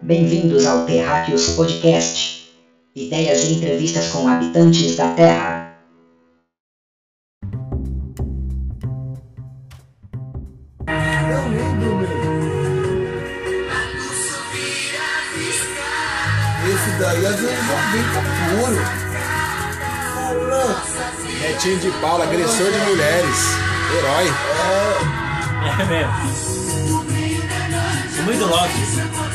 Bem-vindos ao Terráqueos Podcast. Ideias e entrevistas com habitantes da Terra. É lindo, meu. Esse daí é dos anos 90 puro. Netinho de Paula, agressor de mulheres. Herói. É mesmo. Muito love.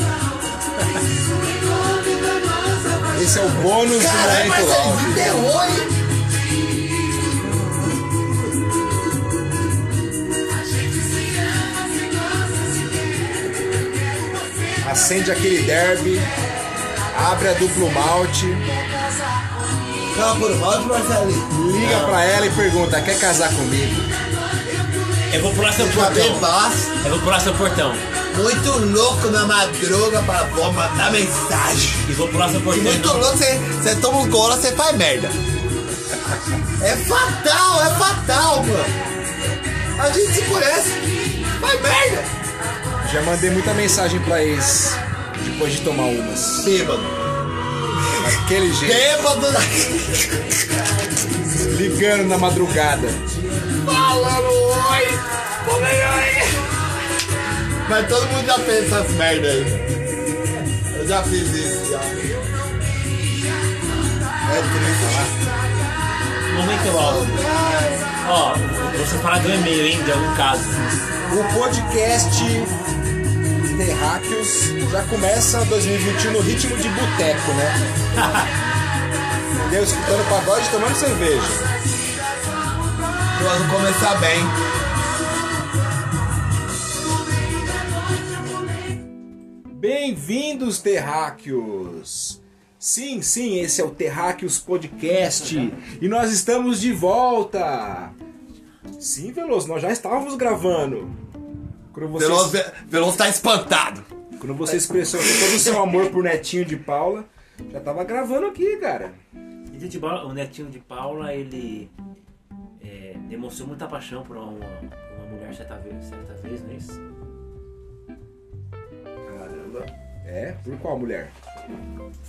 Esse é o bônus do Caralho, mas Momento é terror, hein? Acende aquele derby. Abre a duplo malte. Calma, por roda, Marcelinho. Liga pra ela e pergunta: quer casar comigo? Eu vou pular seu portão. Eu vou pular seu portão. Muito louco na madruga pra avó mandar mensagem. E vou pular seu E portão. muito louco, você, você toma um gole, você faz merda. É fatal, é fatal, mano. A gente se conhece. Faz merda. Já mandei muita mensagem pra ex depois de tomar umas. Bêbado. Daquele jeito. Bêbado da... Ligando na madrugada. Falando oi. Como é aí? Mas todo mundo já fez essas merda aí. Eu já fiz isso, já. É triste, né? Momento love. Ó, vou separar do e-mail, hein, de algum caso. O podcast Terráqueos já começa 2021 no ritmo de boteco, né? Entendeu? Escutando pagode e tomando cerveja. Quando começar bem. Bem-vindos, Terráqueos! Sim, sim, esse é o Terráqueos Podcast e nós estamos de volta! Sim, Veloso, nós já estávamos gravando. Quando você, Veloso, Veloso tá espantado. quando você expressou todo o seu amor por Netinho de Paula, já tava gravando aqui, cara. O netinho de Paula, ele é, demonstrou muita paixão por uma, uma mulher certa vez, certa vez, não é isso? É? Por qual mulher?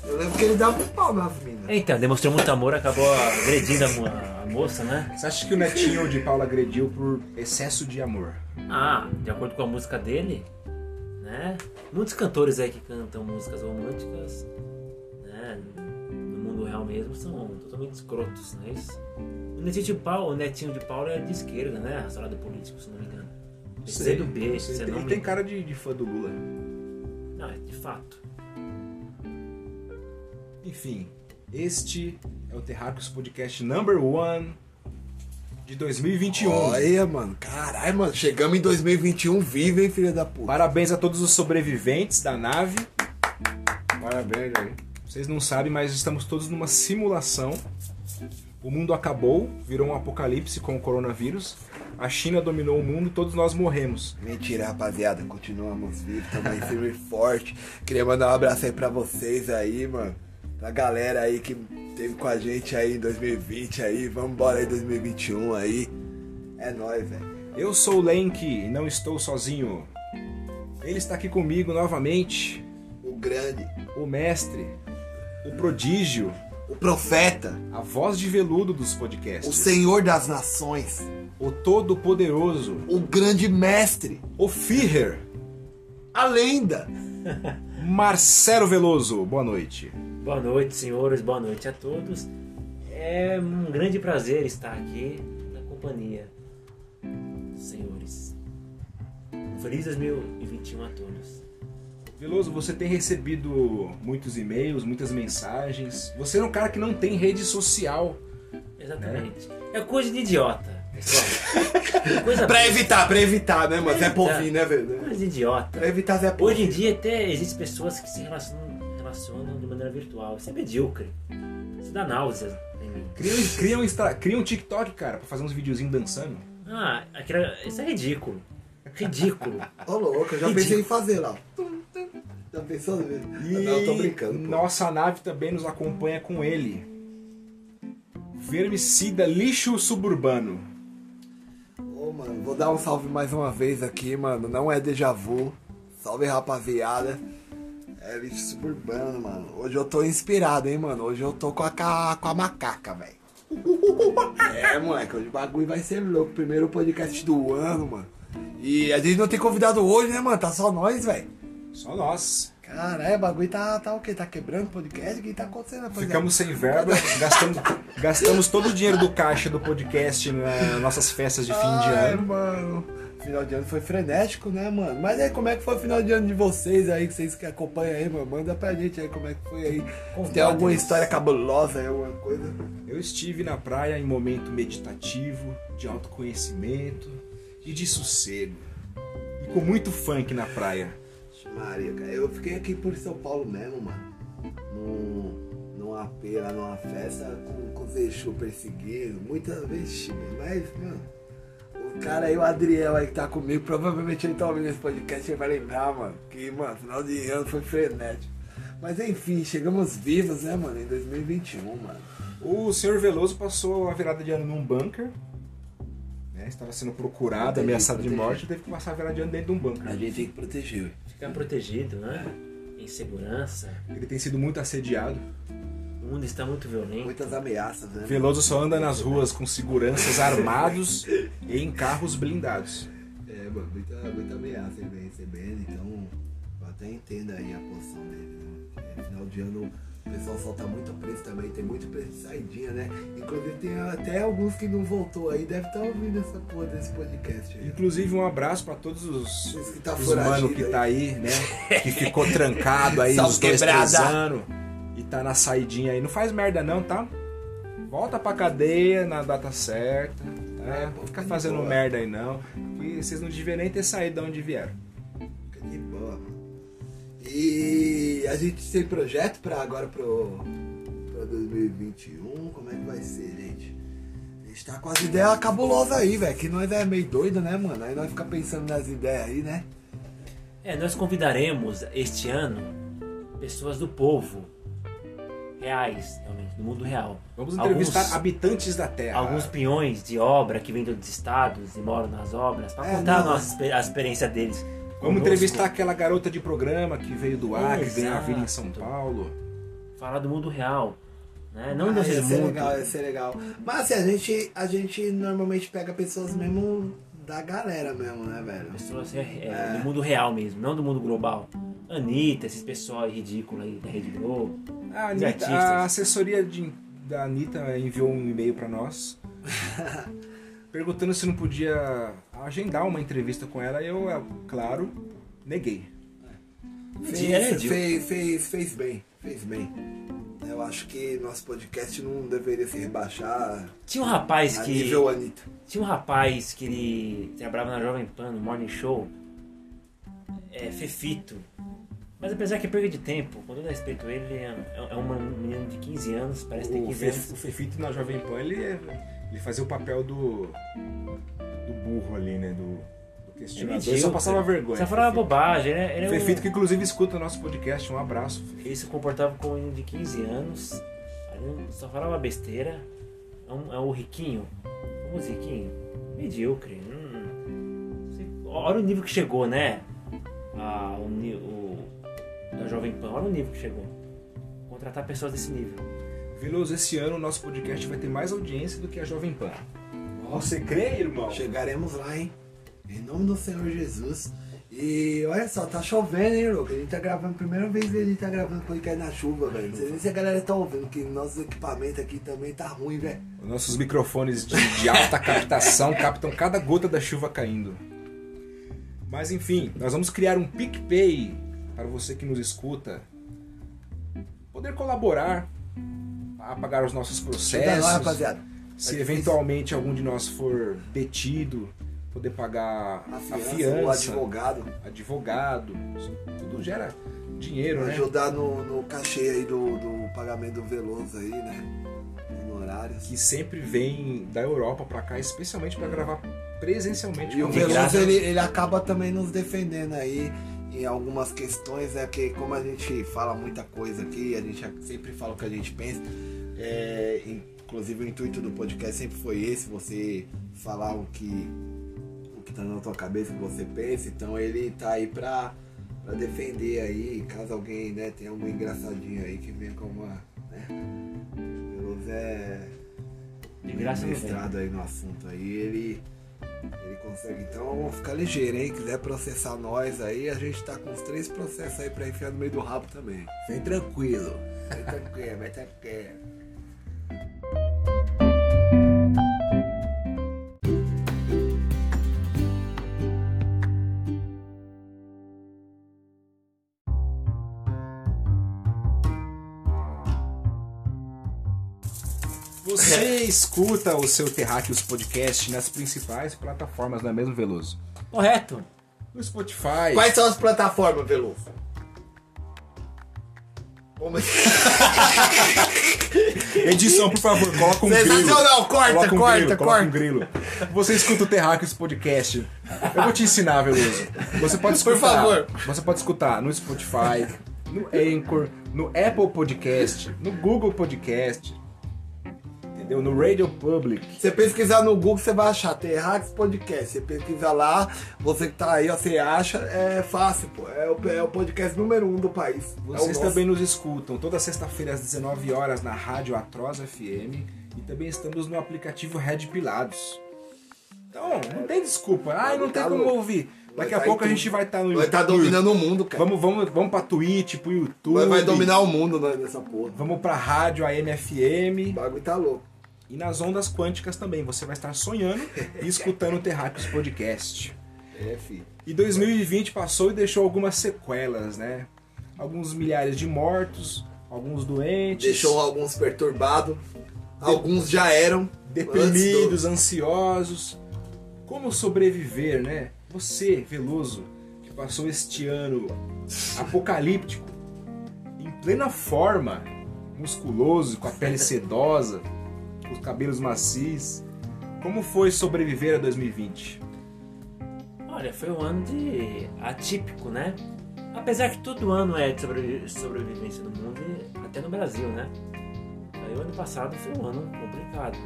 Eu lembro que ele dava um pau nas minas. Então, demonstrou muito amor, acabou agredindo a, mo- a moça, né? Você acha que o Netinho de Paula agrediu por excesso de amor? Ah, de acordo com a música dele, né? Muitos cantores aí que cantam músicas românticas, né? No mundo real mesmo, são totalmente escrotos, não é isso? O Netinho de Paula, o Netinho de Paula é de esquerda, né? Rastreado político, se não me engano. PC do B, Sei, se Ele me tem cara de, de fã do Lula. Não, é de fato. Enfim, este é o Terráqueos Podcast Number One de 2021. Olha, mano. Caralho, mano. Chegamos em 2021 vivo, hein, filha da puta. Parabéns a todos os sobreviventes da nave. Parabéns aí. Vocês não sabem, mas estamos todos numa simulação. O mundo acabou, virou um apocalipse com o coronavírus. A China dominou o mundo todos nós morremos. Mentira, rapaziada. Continuamos vivos, também firme e forte. Queria mandar um abraço aí pra vocês aí, mano. Pra galera aí que teve com a gente aí em 2020 aí. Vamos embora aí 2021 aí. É nóis, velho. Eu sou o Lenk e não estou sozinho. Ele está aqui comigo novamente, O grande, o mestre, o prodígio, o profeta, a voz de veludo dos o podcasts, senhor das nações, o todo-poderoso, o grande mestre, o Führer, a lenda. Marcelo Veloso. Boa noite. Boa noite, senhores, boa noite a todos. É um grande prazer estar aqui na companhia dos senhores. Um feliz 2021 a todos. Veloso, você tem recebido muitos e-mails, muitas mensagens. Você é um cara que não tem rede social. Exatamente. É coisa de idiota. Coisa Pra evitar, pra evitar, né, mano? Zé. Povinho, né, velho? coisa de idiota. Pra evitar Zé Hoje Povinho. em dia até existem pessoas que se relacionam, relacionam de maneira virtual. Isso é medíocre. Isso dá náusea em mim. Cria, um- cria, um, extra- cria um TikTok, cara, pra fazer uns videozinhos dançando. Ah, aquilo, isso é ridículo. Ridículo. Ô, louco, eu já pensei em fazer lá. Já pensou? E Não, eu tô brincando. pô. nossa nave também nos acompanha com ele. Vermicida Lixo Suburbano. Ô, mano, vou dar um salve mais uma vez aqui, mano. Não é déjà vu. Salve, rapaziada. É lixo suburbano, mano. Hoje eu tô inspirado, hein, mano. Hoje eu tô com a, com a macaca, velho. É, moleque, hoje o bagulho vai ser louco. Primeiro podcast do ano, mano. E a gente não tem convidado hoje, né, mano? Tá só nós, velho. Só nós. Caralho, o bagulho tá, tá o quê? Tá quebrando o podcast? O que tá acontecendo, rapaziada? Ficamos sem verba, gastamos, gastamos todo o dinheiro do caixa do podcast nas nossas festas de fim de ano. mano. Final de ano foi frenético, né, mano? Mas aí, como é que foi o final de ano de vocês aí, que vocês que acompanham aí, mano? Manda pra gente aí como é que foi aí. Se tem alguma história cabulosa aí, alguma coisa. Eu estive na praia em momento meditativo, de autoconhecimento e de sossego. E com muito funk na praia. Maria, cara, eu fiquei aqui por São Paulo mesmo, mano. Num, AP lá, numa festa com, com os Exu perseguindo, muitas vezes, mas, mano, o cara aí, o Adriel aí que tá comigo, provavelmente ele tá ouvindo esse podcast e vai lembrar, mano, que, mano, final de ano foi frenético. Mas enfim, chegamos vivos, né, mano, em 2021, mano. O senhor Veloso passou a virada de ano num bunker. Né? Estava sendo procurado, ameaçado de morte, teve que passar a virada de ano dentro de um bunker. A gente tem que proteger, ué. Ficar protegido, né? Em segurança. Ele tem sido muito assediado. O mundo está muito violento. Muitas ameaças, né? Veloso só anda nas ruas com seguranças armados e em carros blindados. É, mano, muita, muita ameaça ele vem recebendo, então eu até entendo aí a posição dele. Né? É, final de ano o pessoal solta muito preço também, tem muito preço de saidinha, né? Inclusive tem até alguns que não voltou aí, deve estar ouvindo essa porra desse podcast aí. Inclusive um abraço para todos os, Esse que tá os mano que aí. tá aí, né? Que ficou trancado aí uns dois, três anos e tá na saidinha aí. Não faz merda não, tá? Volta pra cadeia na data certa. Tá? É, Não fica fazendo boa. merda aí não. E vocês não deviam nem ter saído de onde vieram. E a gente tem projeto pra agora pro, pra 2021, como é que vai ser, gente? A gente tá com as ideias cabulosas aí, velho. Que nós é meio doido, né, mano? Aí nós fica pensando nas ideias aí, né? É, nós convidaremos este ano pessoas do povo. Reais, realmente, do mundo real. Vamos entrevistar Alguns- habitantes da Terra. alguns peões de obra que vêm de outros estados e moram nas obras para É, contar a, não. nossa, exper- a experiência deles. Vamos entrevistar aquela garota de programa que veio do Acre, ganhou a vida em São. Paulo. falar do mundo real, né? Não ah, desse ia ser mundo. legal, ia ser legal. Mas assim, a gente, a gente normalmente pega pessoas mesmo da galera mesmo, né, velho? Pessoas é, é, do mundo real mesmo, não do mundo global. Anitta, esses pessoal ridículo aí da Rede Globo. A, Anitta- artistas. a assessoria de- da Anitta enviou um e-mail pra nós perguntando se não podia agendar uma entrevista com ela. Eu, é, claro, neguei. É Fez, de- fez, fez, fez bem, fez bem. Eu acho que nosso podcast não deveria se rebaixar Tinha um rapaz a que. nível Anitta. Tinha um rapaz que ele trabalhava na Jovem Pan, no Morning Show, é, Fefito. Mas apesar que é perda de tempo, com todo respeito a ele, ele é, é um menino de 15 anos, parece ter O, 15 Fe, anos. o Fefito na Jovem Pan, ele, é- ele fazia o papel do, do burro ali, né? Do, do É questionador. Ele só medíocre. passava vergonha. Só falava Fefito. bobagem, né? Ele, é um- Fefito que inclusive escuta o nosso podcast. Um abraço. Fefito. ele se comportava como um menino de 15 anos, só falava besteira. É, um, é o riquinho, o riquinho, medíocre. hum, olha o nível que chegou, né? Ah, o, o- da Jovem Pan, olha o nível que chegou. Contratar pessoas desse nível. Veloso, esse ano o nosso podcast vai ter mais audiência do que a Jovem Pan. Você crê, irmão? Chegaremos lá, hein? Em nome do Senhor Jesus. E olha só, tá chovendo, hein, Luca? A gente tá gravando, primeira vez que a gente tá gravando podcast na chuva, velho. Não sei nem se a galera tá ouvindo, que nossos equipamentos aqui também tá ruim, velho. Os nossos microfones de, de alta captação captam cada gota da chuva caindo. Mas enfim, nós vamos criar um PicPay para você que nos escuta poder colaborar a pagar os nossos processos. rapaziada. Se eventualmente algum de nós for detido, poder pagar A a fiança, fiança, o advogado. advogado, tudo gera dinheiro, né? Ajudar no, no cachê aí do, do pagamento do Veloso aí, né? Honorários. Que sempre vem da Europa pra cá, especialmente pra gravar presencialmente. E o. Veloso, ele, ele acaba também nos defendendo aí em algumas questões, né? Porque como a gente fala muita coisa aqui, a gente sempre fala o que a gente pensa. É, inclusive o intuito do podcast sempre foi esse, você falar o que, o que tá na tua cabeça, o que você pensa. Então ele tá aí pra, pra defender aí, caso alguém, né, tenha algum engraçadinho aí que venha com uma, né? Veloso é De graça vem. mestrado aí no assunto aí, ele ele consegue. Então fica ligeiro, hein? Quiser processar nós aí, a gente tá com os três processos aí pra enfiar no meio do rabo também. Vem tranquilo. Vai tranquilo, vai tranquilo. Você escuta o seu Terráqueos Podcast nas principais plataformas, não é mesmo, Veloso? Correto. No Spotify. Quais são as plataformas, Veloso? Como... Edição, por favor, coloca um grilo. Sensacional, corta, Coloca um corta, grilo, coloca corta. um grilo. Você escuta o Terráqueos Podcast. Eu vou te ensinar, Veloso. Você pode Por escutar. favor. Você pode escutar no Spotify, no Anchor, no Apple Podcast, no Google Podcast. Entendeu? No Radio Public. Você pesquisar no Google, você vai achar Terrax Podcast. Você pesquisa lá, você que tá aí, ó, você acha, é fácil, pô. É o, é o podcast número um do país. é o Vocês nosso. também nos escutam toda sexta-feira às 19 horas na Rádio Atroz FM e também estamos no aplicativo Red Pilados. Então, não tem desculpa. Ai, não tem Tá como ouvir. Daqui a tá pouco a gente vai estar no Vai estar dominando o mundo, cara. Vamos, vamos, vamos pra Twitch, pro YouTube. Vai, vai dominar o mundo né, nessa porra. Vamos pra rádio AM O FM bagulho tá louco. E nas ondas quânticas também. Você vai estar sonhando e escutando o Terráqueos Podcast. É, filho. E 2020 passou e deixou algumas sequelas, né? Alguns milhares de mortos, alguns doentes. Deixou alguns perturbados. Alguns já eram. deprimidos, ansiosos. Como sobreviver, né? Você, Veloso, que passou este ano apocalíptico, em plena forma, musculoso, com a pele sedosa, com os cabelos macios. Como foi sobreviver a 2020? Olha, foi um ano de atípico, né? Apesar que todo ano é de sobrevi- sobrevivência no mundo, e até no Brasil, né? Aí o ano passado foi um ano complicado,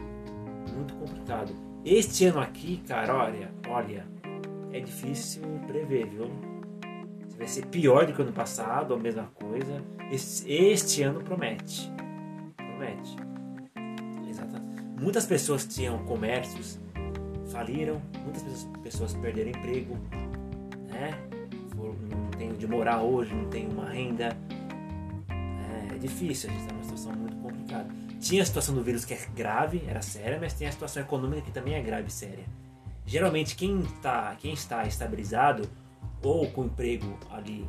muito complicado. Este ano aqui, cara, olha, olha, é difícil prever, viu? Se vai ser pior do que o ano passado, a mesma coisa. Este, este ano promete, promete. Muitas pessoas tinham comércios, faliram, muitas pessoas, perderam emprego, né? Não tem onde morar hoje, não tem uma renda. É difícil, a gente está numa situação muito complicada. Tinha a situação do vírus que é grave, era séria, mas tem a situação econômica que também é grave e séria. Geralmente quem, tá, quem está estabilizado ou com emprego ali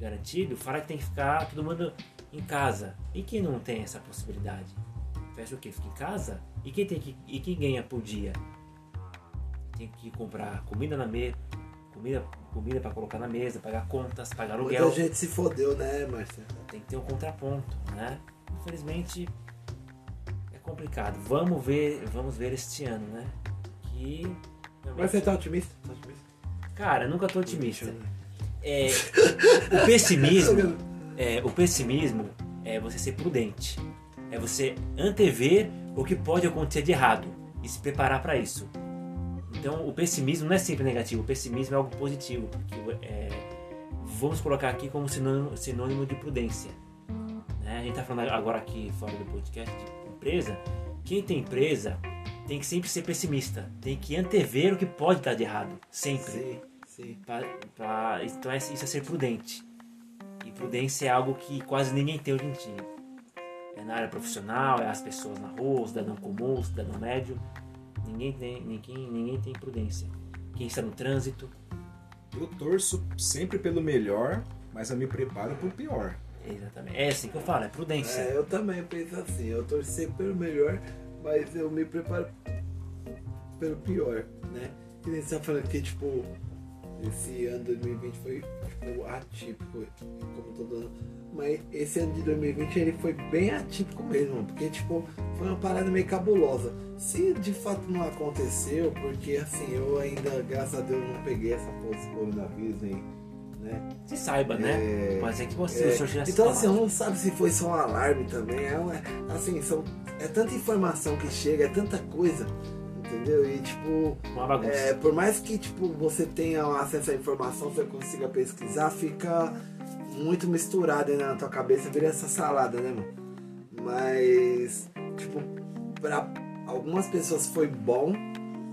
garantido, fala que tem que ficar todo mundo em casa. E quem não tem essa possibilidade? Faz o quê? Fica em casa? E quem, tem que, e quem ganha por dia? Tem que comprar comida na mesa, comida, comida para colocar na mesa, pagar contas, pagar aluguel. Muita gente se fodeu, né, Marcelo? Tem que ter um contraponto, né? Infelizmente é complicado. Vamos ver, vamos ver este ano, né? Que Mas você tá otimista? Tá otimista? Cara, nunca tô otimista. É, o pessimismo, é, o pessimismo é você ser prudente. É você antever o que pode acontecer de errado e se preparar para isso. Então, o pessimismo não é sempre negativo. O pessimismo é algo positivo, porque é, vamos colocar aqui como sinônimo, sinônimo de prudência. né? A gente está falando agora aqui fora do podcast de empresa. Quem tem empresa tem que sempre ser pessimista. Tem que antever o que pode dar de errado, sempre. Sim, sim. Pra- pra- então é- isso é ser prudente. E prudência é algo que quase ninguém tem hoje em dia. É na área profissional, é as pessoas na rua, o cidadão comum, o cidadão médio. Ninguém tem, ninguém, ninguém tem prudência. Quem está no trânsito, Eu torço sempre pelo melhor, mas eu me preparo pro pior. exatamente. É assim que eu falo, é prudência. É, eu também penso assim, eu torcer pelo melhor, mas eu me preparo pelo pior, né? Que nem você tá falando que, tipo, esse ano de 2020 foi tipo, atípico, como todo ano. Mas esse ano de 2020 ele foi bem atípico mesmo, porque tipo, foi uma parada meio cabulosa. Se de fato não aconteceu, porque assim, eu ainda, graças a Deus, não peguei essa porra desse coronavírus, nem, né? Se saiba, né? É, Mas é que você, É, o senhor então assim, tomava. não sabe se foi só um alarme também. É, uma- assim, são, é tanta informação que chega, é tanta coisa. Entendeu? E tipo, é, por mais que tipo, você tenha acesso à informação, você consiga pesquisar, fica muito misturado aí na tua cabeça, vira essa salada, né, mano? Mas, tipo, pra algumas pessoas foi bom,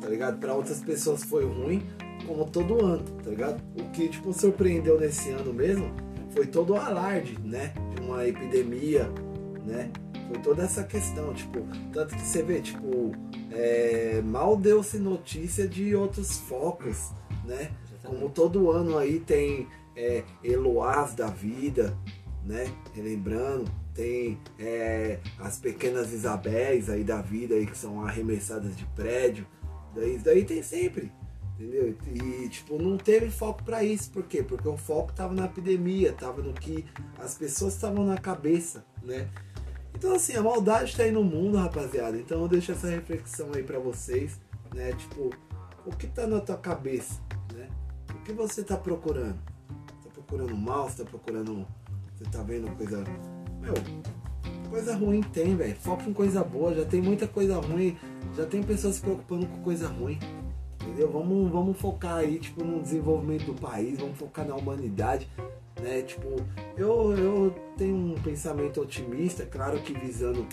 tá ligado? Pra outras pessoas foi ruim, como todo ano, tá ligado? O que, tipo, surpreendeu nesse ano mesmo foi todo o alarde, né? De uma epidemia, né? Foi toda essa questão, tipo, tanto que você vê, tipo, é, mal deu-se notícia de outros focos, né? Como todo ano aí tem é, Eloás da vida, né? Relembrando, tem é, as pequenas Isabéis aí da vida aí que são arremessadas de prédio. Daí, daí tem sempre, entendeu? E tipo, não teve foco pra isso, por quê? Porque o foco tava na epidemia, tava no que as pessoas estavam na cabeça, né? Então assim, a maldade tá aí no mundo, rapaziada. Então eu deixo essa reflexão aí pra vocês, né? Tipo, o que tá na tua cabeça, né? O que você tá procurando? Tá procurando mal? Você tá procurando. Você tá vendo coisa. Meu, coisa ruim tem, velho. Foca em coisa boa. Já tem muita coisa ruim. Já tem pessoas se preocupando com coisa ruim. Entendeu? Vamos, vamos focar aí, tipo, no desenvolvimento do país. Vamos focar na humanidade. Né? Tipo, eu, eu tenho um pensamento otimista, claro que visando,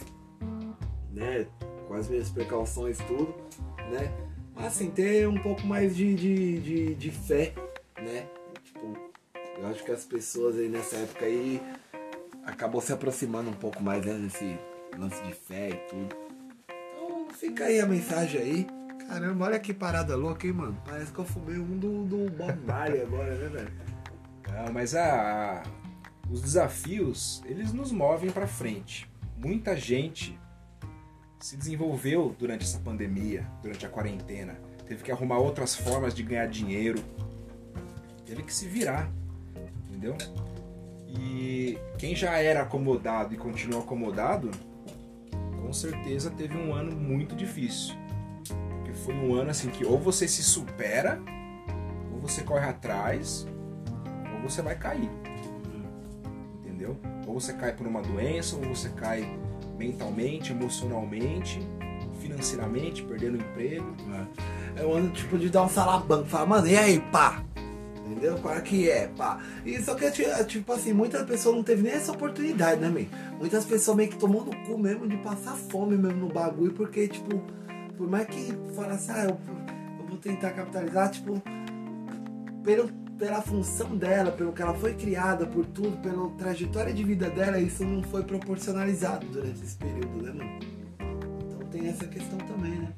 né? Com as minhas precauções tudo, né? Mas assim, ter um pouco mais de, de, de, de fé, né? Tipo, eu acho que as pessoas aí nessa época aí acabou se aproximando um pouco mais né, desse lance de fé e tudo. Então fica aí a mensagem aí. Caramba, olha que parada louca, hein, mano? Parece que eu fumei um do, do Bob Marley agora, né, velho? Não, mas a, a- os desafios, eles nos movem para frente. Muita gente se desenvolveu durante essa pandemia, durante a quarentena. Teve que arrumar outras formas de ganhar dinheiro. Teve que se virar, entendeu? E quem já era acomodado e continua acomodado, com certeza teve um ano muito difícil. Porque foi um ano assim que ou você se supera, ou você corre atrás, você vai cair. Entendeu? Ou você cai por uma doença, ou você cai mentalmente, emocionalmente, financeiramente, perdendo emprego. É o ano tipo de dar um salabanco, falar, mano, e aí, pá? Entendeu? Qual é que é, pá? E só que, ti- tipo assim, muitas pessoas não teve nem essa oportunidade, né, man? Muitas pessoas meio que tomou no cu mesmo de passar fome mesmo no bagulho, porque, tipo, por mais que falasse, ah, eu, eu vou tentar capitalizar, tipo, pelo, pela função dela, pelo que ela foi criada, por tudo, pela trajetória de vida dela, isso não foi proporcionalizado durante esse período, né, mano? Então tem essa questão também, né?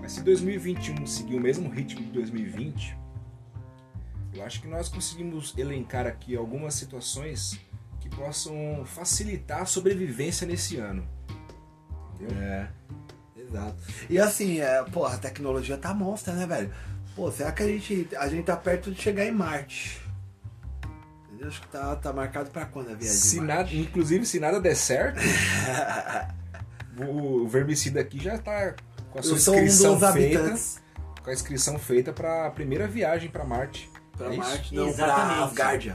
Mas se 2021 seguir o mesmo ritmo de 2020, eu acho que nós conseguimos elencar aqui algumas situações que possam facilitar a sobrevivência nesse ano. Entendeu? É, exato. E assim, é, pô, a tecnologia tá monstra, né, velho? Pô, será que a gente, a gente tá perto de chegar em Marte? Entendeu? Acho que tá, tá marcado pra quando a viagem Se nada, inclusive, se nada der certo, o, vermicida aqui já tá com a sua Eu sou um inscrição dos feita, habitantes com a inscrição feita para a primeira viagem para Marte. pra É? Marte, não, Exatamente. Asgardia.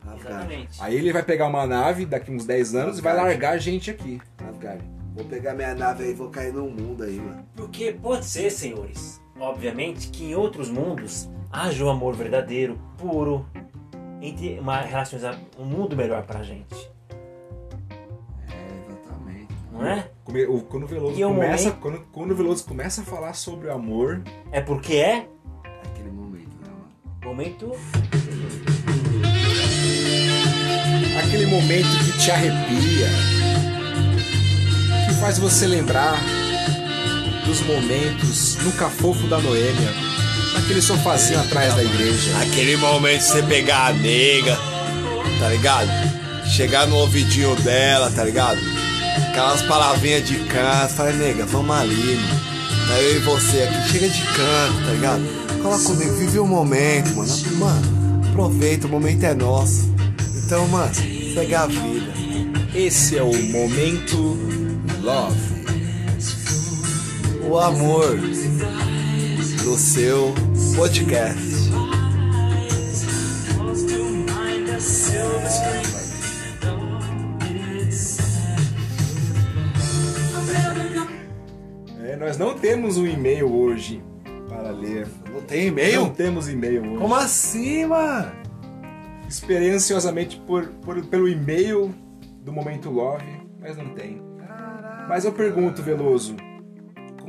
Pra Asgardia. Exatamente. Aí ele vai pegar uma nave daqui uns 10 anos e vai largar a gente aqui. Asgardia. Vou pegar minha nave aí e vou cair no mundo aí, mano. Porque pode ser, senhores, obviamente, que em outros mundos haja o amor verdadeiro, puro, entre uma relações um mundo melhor pra gente, É, exatamente. não é? Quando o Veloso E o começa, momento- quando, quando o Veloso começa a falar sobre o amor, É porque é Aquele momento, né, mano? momento aquele momento que te arrepia, que faz você lembrar dos momentos no cafofo da Noêmia, naquele sofazinho atrás da igreja. Aquele momento de você pegar a nega, tá ligado? Chegar no ouvidinho dela, tá ligado? Aquelas palavrinhas de canto, fala, nega, vamos ali, mano. Tá eu e você aqui, chega de canto, tá ligado? Cola comigo, vive o momento, mano. Mano, aproveita, o momento é nosso. Então, mano, segue a vida. Esse é o momento love. O amor no seu podcast. É, nós não temos um e-mail hoje para ler. Não tem e-mail? Não temos e-mail hoje. Como assim, mano? Esperei ansiosamente por, por- pelo e-mail do Momento Love, mas não tem. Mas eu pergunto, Veloso,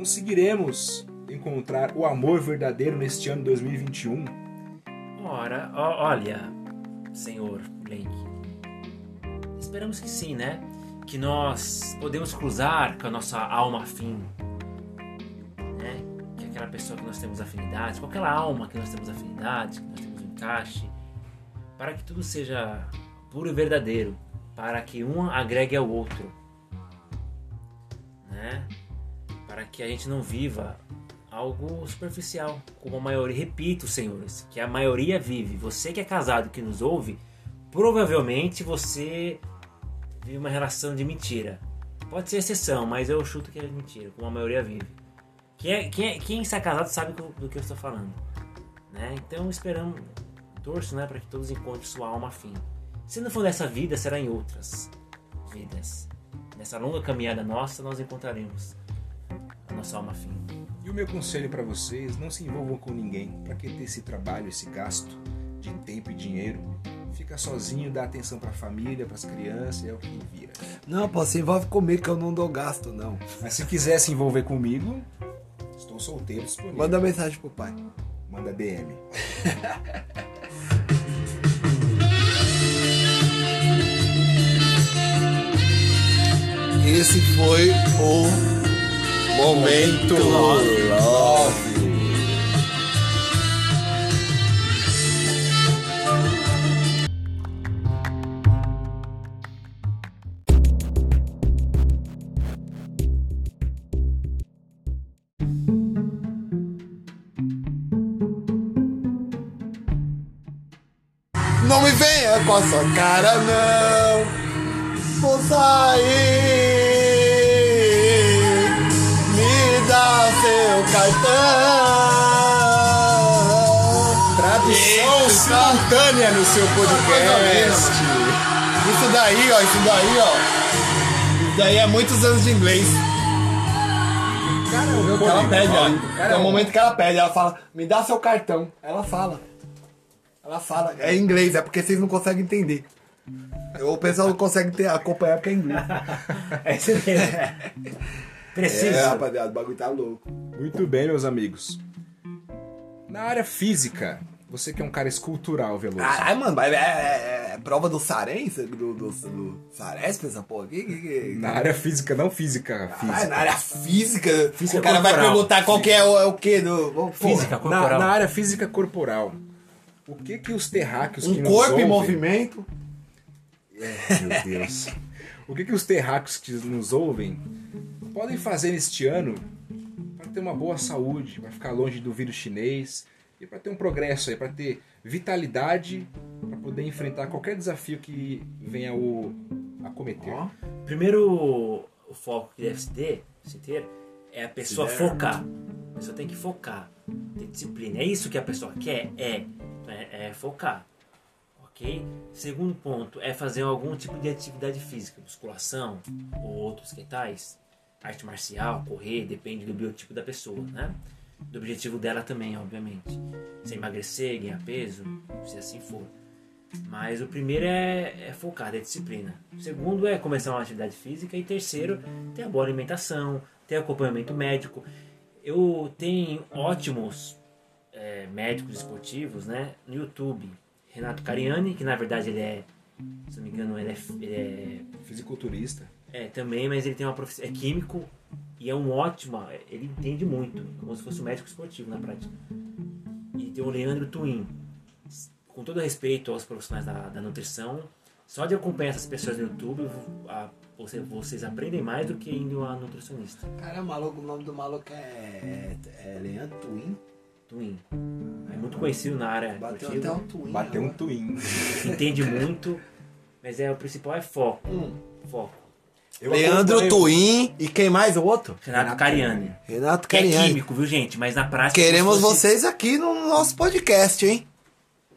conseguiremos encontrar o amor verdadeiro neste ano 2021? Ora, ó- olha, senhor Blank. Esperamos que sim, né? Que nós podemos cruzar com a nossa alma afim. Né? Que aquela pessoa que nós temos afinidade, com aquela alma que nós temos afinidade, que nós temos um encaixe. Para que tudo seja puro e verdadeiro. Para que um agregue ao outro. Né? Para que a gente não viva algo superficial, como a maioria, repito, senhores, que a maioria vive. Você que é casado que nos ouve, provavelmente você vive uma relação de mentira. Pode ser exceção, mas eu chuto que é mentira, como a maioria vive. Quem, é, quem, é- quem está casado sabe do, que eu estou falando. Né? Então esperamos, torço né, para que todos encontrem sua alma afim. Se não for nessa vida, será em outras vidas. Nessa longa caminhada nossa, nós encontraremos nossa alma afim. E o meu conselho para vocês, não se envolvam com ninguém. Para que ter esse trabalho, esse gasto de tempo e dinheiro? Fica sozinho, dá atenção para a família, para as crianças, é o que vira. Não, pô, se envolve comigo que eu não dou gasto, não. Mas se quiser se envolver comigo, estou solteiro disponível. Manda mensagem pro pai. Manda DM. Esse foi o Momento Love. Não me venha com a sua cara, não. Vou sair. Cartão. Tradução simultânea no seu podcast. Isso daí, ó, isso daí, ó. Isso daí é muitos anos de inglês. Cara, um Que ela pede, ó. É um- momento que ela pede, ela fala, me dá seu cartão. Ela fala. Ela fala. É inglês, é porque vocês não conseguem entender. O pessoal não consegue ter, acompanhar porque é inglês. É isso mesmo. Preciso. É, rapaziada, o bagulho tá louco. Muito bem, meus amigos. Na área física, você que é um cara escultural, Veloso. Caralho, mano, é, é- é prova do Sarense? Do, do, do Saresp, essa porra aqui? Que, que... Na área física, não física. Ah, física. na área física, Física o cara vai corporal. perguntar qual que é o, é o que do... Porra, Física, Na, corporal. na área física corporal, o que que os terráqueos que Um nos corpo em ouvem- movimento. Meu Deus. O que que os terráqueos que nos ouvem podem fazer neste ano para ter uma boa saúde, para ficar longe do vírus chinês e para ter um progresso aí, para ter vitalidade, para poder enfrentar qualquer desafio que venha o acometer. Ó. Primeiro, o foco que deve se ter, se ter é a pessoa der. focar. A pessoa tem que focar, ter disciplina. É isso que a pessoa quer? É. É, é focar. Ok? Segundo ponto é fazer algum tipo de atividade física, musculação ou outros que tais. Arte marcial, correr, depende do biotipo da pessoa, né? Do objetivo dela também, obviamente. Se emagrecer, ganhar peso, se assim for. Mas o primeiro é, é focar, é disciplina. O segundo é começar uma atividade física. E terceiro, ter a boa alimentação, ter acompanhamento médico. Eu tenho ótimos é, médicos esportivos né, no YouTube. Renato Cariani, que na verdade ele é, se não me engano, ele é, ele é Fisiculturista. É, também, mas ele tem uma profissão. É químico e é um ótimo. Ele entende muito, como se fosse um médico esportivo na prática. E tem o Leandro Twin. Com todo respeito aos profissionais da, da nutrição, só de acompanhar essas pessoas no YouTube, a- você- vocês aprendem mais do que indo a nutricionista. Cara, maluco, o nome do maluco é, é Leandro Twin. Twin. É muito conhecido na área Bateu até um Twin. Bateu um agora. twin. entende muito, mas é o principal é foco. Hum. Foco. Eu Leandro Twin. E quem mais o outro? Renato Cariani. Renato Que é Cariani. químico, viu, gente? Mas na prática. Queremos fosse- vocês aqui no nosso podcast, hein?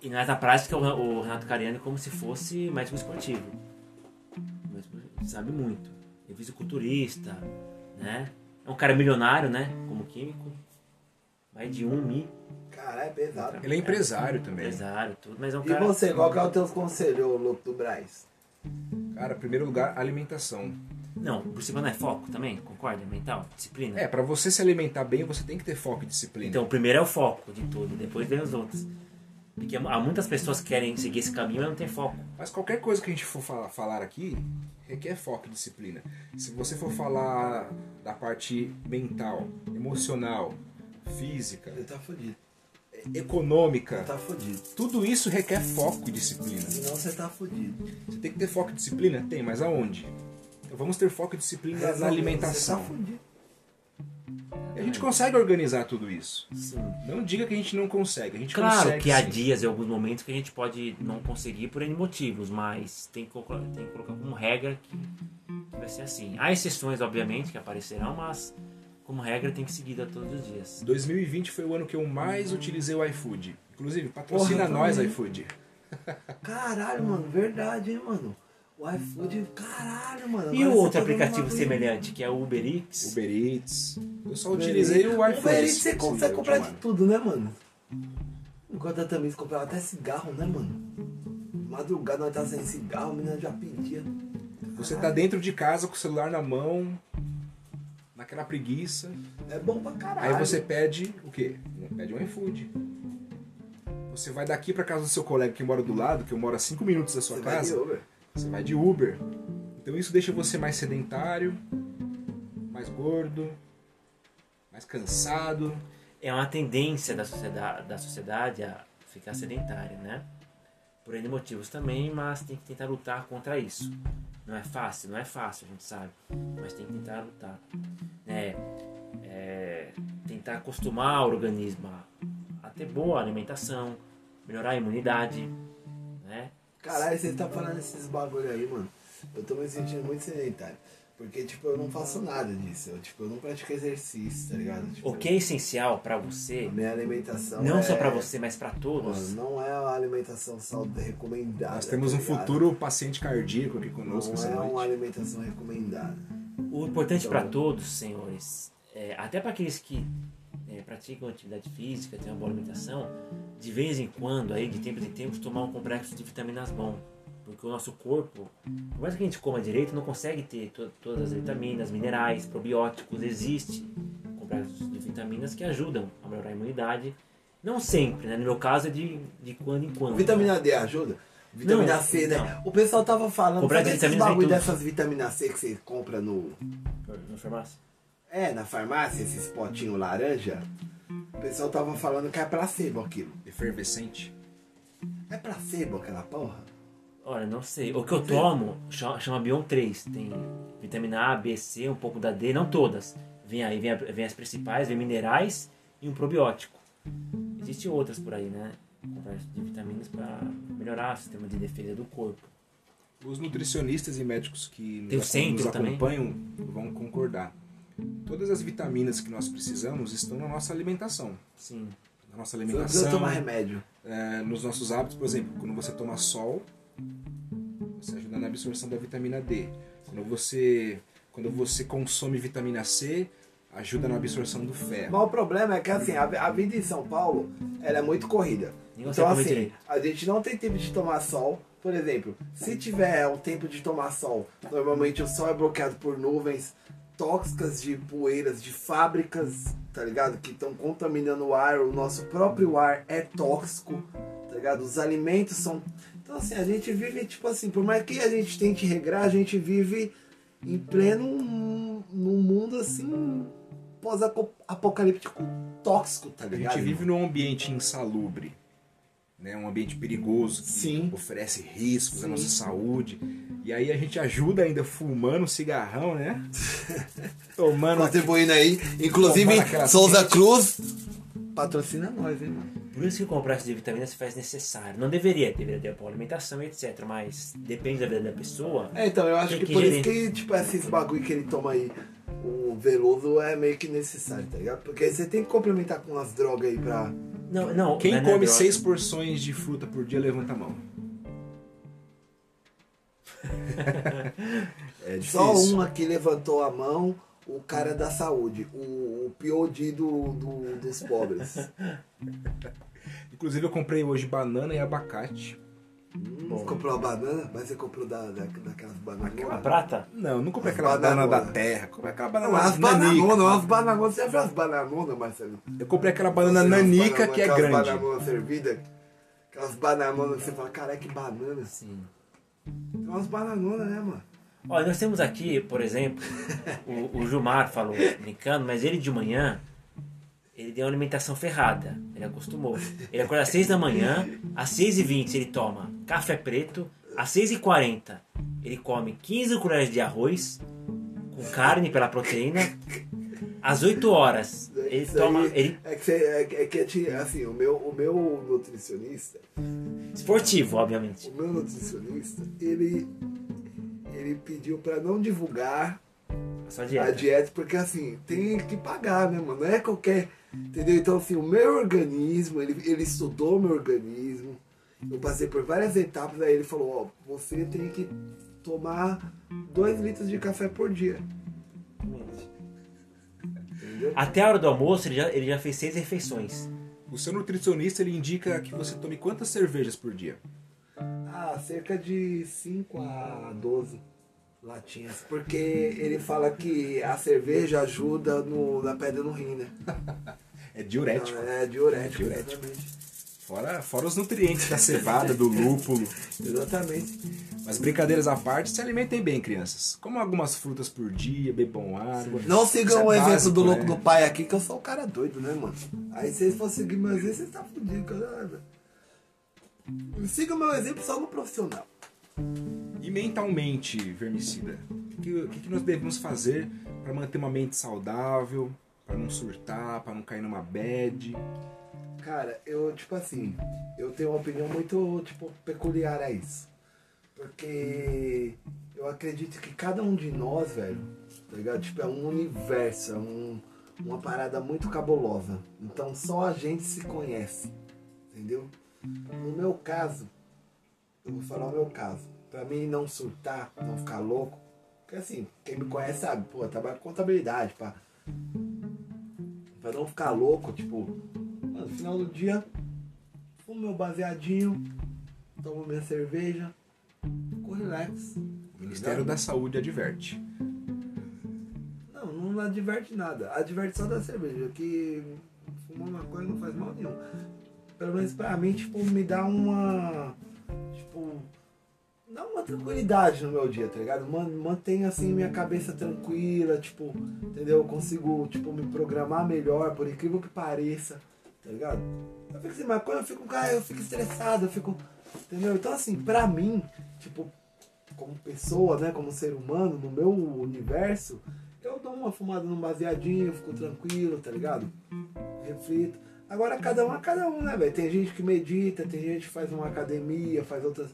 E mas na prática, o, Renato Cariani é como se fosse médico esportivo. Sabe muito. É fisiculturista, né? É um cara milionário, né? Como químico. Mais de um mi, Caralho, é pesado. Ele é empresário também. empresário, tudo. Mas é um E cara. você, qual que é o teu conselho, louco do Braz? Cara, primeiro lugar, alimentação. Não, por cima não é foco também? Concorda? Mental? Disciplina? É, pra você se alimentar bem, você tem que ter foco e disciplina. Então, o primeiro é o foco de tudo, depois vem os outros. Porque há muitas pessoas que querem seguir esse caminho, mas não tem foco. Mas qualquer coisa que a gente for fa- falar aqui requer foco e disciplina. Se você for falar da parte mental, emocional, física, Ele tá fudido. Econômica, Tá fudido. tudo isso requer foco e disciplina. Senão você tá fudido. Você tem que ter foco e disciplina? Tem, mas aonde? Então vamos ter foco e disciplina na alimentação. Você tá fudido. E a gente consegue organizar tudo isso. Sim. Não diga que a gente não consegue. A gente Claro consegue. que há sim. dias e alguns momentos que a gente pode não conseguir por N motivos, mas tem que, colocar- tem que colocar como regra que, que vai ser assim. Há exceções, obviamente, que aparecerão, mas como regra tem que seguir a todos os dias. 2020 foi o ano que eu mais utilizei o iFood. Inclusive, patrocina Porra, nós, também. iFood. Caralho, mano, verdade, hein, mano. O iFood, caralho, mano. E o outro tá aplicativo semelhante, que é o Uber Eats. Uber Eats. Eu só Uber utilizei Eats. o iFood. Uber Eats você consegue comprar de tudo, né, mano? Enquanto eu também comprava até cigarro, né, mano? Madrugada nós tava sem cigarro, a menina já pedia. Você tá dentro de casa com o celular na mão, naquela preguiça. É bom pra caralho. Aí você pede o quê? Pede um iFood. Você vai daqui pra casa do seu colega que mora do lado, que eu moro a 5 minutos da sua Você vai de casa. Uber. Você vai de Uber. Então isso deixa você mais sedentário, mais gordo, mais cansado. É uma tendência da sociedade, da sociedade a ficar sedentária, né? Por N motivos também, mas tem que tentar lutar contra isso. Não é fácil, não é fácil, a gente sabe, mas tem que tentar lutar. É, é, tentar acostumar o organismo a, a ter boa alimentação, melhorar a imunidade, né? Caralho, você tá falando esses bagulho aí, mano. Eu tô me sentindo muito sedentário. Porque, tipo, eu não faço nada disso. Eu, tipo, eu não pratico exercício, tá ligado? Tipo, O que é essencial pra você, A minha alimentação não é... só pra você, mas pra todos, Mano, não é uma alimentação saudável recomendada. Nós temos um tá ligado? futuro paciente cardíaco aqui conosco essa Não é uma noite. alimentação recomendada. O importante Então- para todos, senhores, é, até para aqueles que é, praticam atividade física, têm uma boa alimentação, de vez em quando, aí, de tempos em tempos, tomar um complexo de vitaminas bom. Porque o nosso corpo, por mais que a gente coma direito, não consegue ter to- todas as vitaminas, minerais, probióticos. Existe complexos de vitaminas que ajudam a melhorar a imunidade. Não sempre, né? No meu caso é de, de quando em quando. Vitamina D ajuda? Vitamina Não, C, né? não. O pessoal tava falando Comprar sabe de esses bagulho dessas vitaminas C que você compra no. No farmácia? É, na farmácia, esses potinhos laranja. O pessoal tava falando que é placebo aquilo. Efervescente. É placebo aquela porra? Olha, não sei. O que eu tomo chama, chama Bion 3. Tem vitamina A, B, C, um pouco da D, não todas. Vem aí, vem, a- vem as principais, vem minerais e um probiótico. Existem outras por aí, né? De vitaminas para melhorar o sistema de defesa do corpo. Os nutricionistas e médicos que nos, centro nos também. acompanham vão concordar. Todas as vitaminas que nós precisamos estão na nossa alimentação. Sim. Na nossa Você não precisa alimentação, tomar remédio. é, nos nossos hábitos, por exemplo, quando você toma sol, você ajuda na absorção da vitamina D. Quando você, quando você consome vitamina C, ajuda na absorção do ferro. Mas o problema é que assim, a, a vida em São Paulo, ela é muito corrida. Então assim, direito. a gente não tem tempo de tomar sol. Por exemplo, se tiver o tempo de tomar sol, normalmente o sol é bloqueado por nuvens tóxicas de poeiras de fábricas, tá ligado? Que estão contaminando o ar, o nosso próprio ar é tóxico, tá ligado? Os alimentos são. Então assim, a gente vive, tipo assim, por mais que a gente tente regrar, a gente vive em pleno num mundo assim pós-apocalíptico tóxico, tá A ligado? gente vive num ambiente insalubre, né? um ambiente perigoso que Sim. oferece riscos à Sim. nossa saúde. E aí a gente ajuda ainda fumando cigarrão, né? Tomando Contribuindo aí. Inclusive, Souza quente. Cruz patrocina nós, hein, mano? Por isso que o complexo de vitaminas se faz necessário. Não deveria, deveria ter boa alimentação e etc. Mas depende da vida da pessoa. É, então, eu acho que, que por gerir. isso que, tipo, esses bagulho que ele toma aí, o Veloso é meio que necessário, tá ligado? Porque você tem que complementar com umas drogas aí pra. Não, não. Quem não é- é come droga. seis porções de fruta por dia, levanta a mão. É difícil. Só um aqui levantou a mão, o cara da saúde, o, o POD do, do- dos pobres. Inclusive eu comprei hoje banana e abacate. Hum, Você comprou a banana, mas você comprou da, da, daquelas bananas. A prata? Não, não comprei As aquela banana da terra, comprei aquela Não, banana as nanica. bananonas, as bananonas. Você já viu as bananonas, Marcelo? Eu comprei aquela banana Você as nanica bananas, que é aquelas grande. bananas servidas, aquelas bananonas que você fala, caralho, que banana. Sim. Tem umas bananonas, né, mano? Olha, nós temos aqui, por exemplo, o, o Gilmar falou brincando, mas ele de manhã, ele deu uma alimentação ferrada. Ele acostumou. Ele acorda às 6 da manhã, às 6 e 20 ele toma café preto, às 6 e 40 ele come 15 colheres de arroz com carne pela proteína, às 8 horas ele Isso toma... aí Ele, É que, é, que- é que, assim, o meu, o meu nutricionista, esportivo, obviamente. o meu nutricionista, ele, ele pediu pra não divulgar A sua a dieta. dieta, porque assim, tem que pagar, né, mano? Não é qualquer. Entendeu? Então, assim, o meu organismo, ele, ele estudou o meu organismo. Eu passei por várias etapas, aí ele falou, ó, você tem que tomar 2 litros de café por dia. Entendeu? Até a hora do almoço ele já, ele já fez seis refeições. O seu nutricionista ele indica que você tome quantas cervejas por dia? Ah, cerca de 5 a 12 latinhas. Porque ele fala que a cerveja ajuda no, na pedra no rim, né? É diurético. É diurético, É diurético. Fora, fora os nutrientes da cevada, do lúpulo. Exatamente. Mas brincadeiras à parte, se alimentem bem, crianças. Comam algumas frutas por dia, bebam água. Não sigam Isso o é exemplo do louco né? do pai aqui, que eu sou um cara doido, né, mano? Aí se vocês for seguir meu exemplo, vocês estão fodidos. cara. Siga o meu exemplo só no profissional. E mentalmente, vermicida, o que, que que nós devemos fazer para manter uma mente saudável, para não surtar, para não cair numa bad? Cara, eu, tipo assim, eu tenho uma opinião muito, tipo, peculiar a isso. Porque eu acredito que cada um de nós, velho, tá ligado? Tipo, é um universo, é um, uma parada muito cabulosa. Então só a gente se conhece, entendeu? No meu caso, eu vou falar o meu caso. Pra mim não surtar, não ficar louco, porque assim, quem me conhece sabe, pô, eu trabalho com contabilidade, pá. Pra não ficar louco, tipo, no final do dia, fumo meu baseadinho, tomo minha cerveja, fico relax. O Ministério da Saúde adverte. Não, não adverte nada. Adverte só da cerveja, que fumar maconha não faz mal nenhum. Pelo menos pra mim, tipo, me dá uma. Tipo. Dá uma tranquilidade no meu dia, tá ligado? Man- Mantém assim minha cabeça tranquila, tipo, entendeu? Eu consigo, tipo, me programar melhor, por incrível que pareça, tá ligado? Eu fico sem maconha, eu fico, cara, eu fico estressado, eu fico. Entendeu? Então assim, pra mim, tipo, como pessoa, né, como ser humano, no meu universo, eu dou uma fumada num baseadinho, fico tranquilo, tá ligado? Reflito. Agora cada um é cada um, né, velho? Tem gente que medita, tem gente que faz uma academia, faz outras.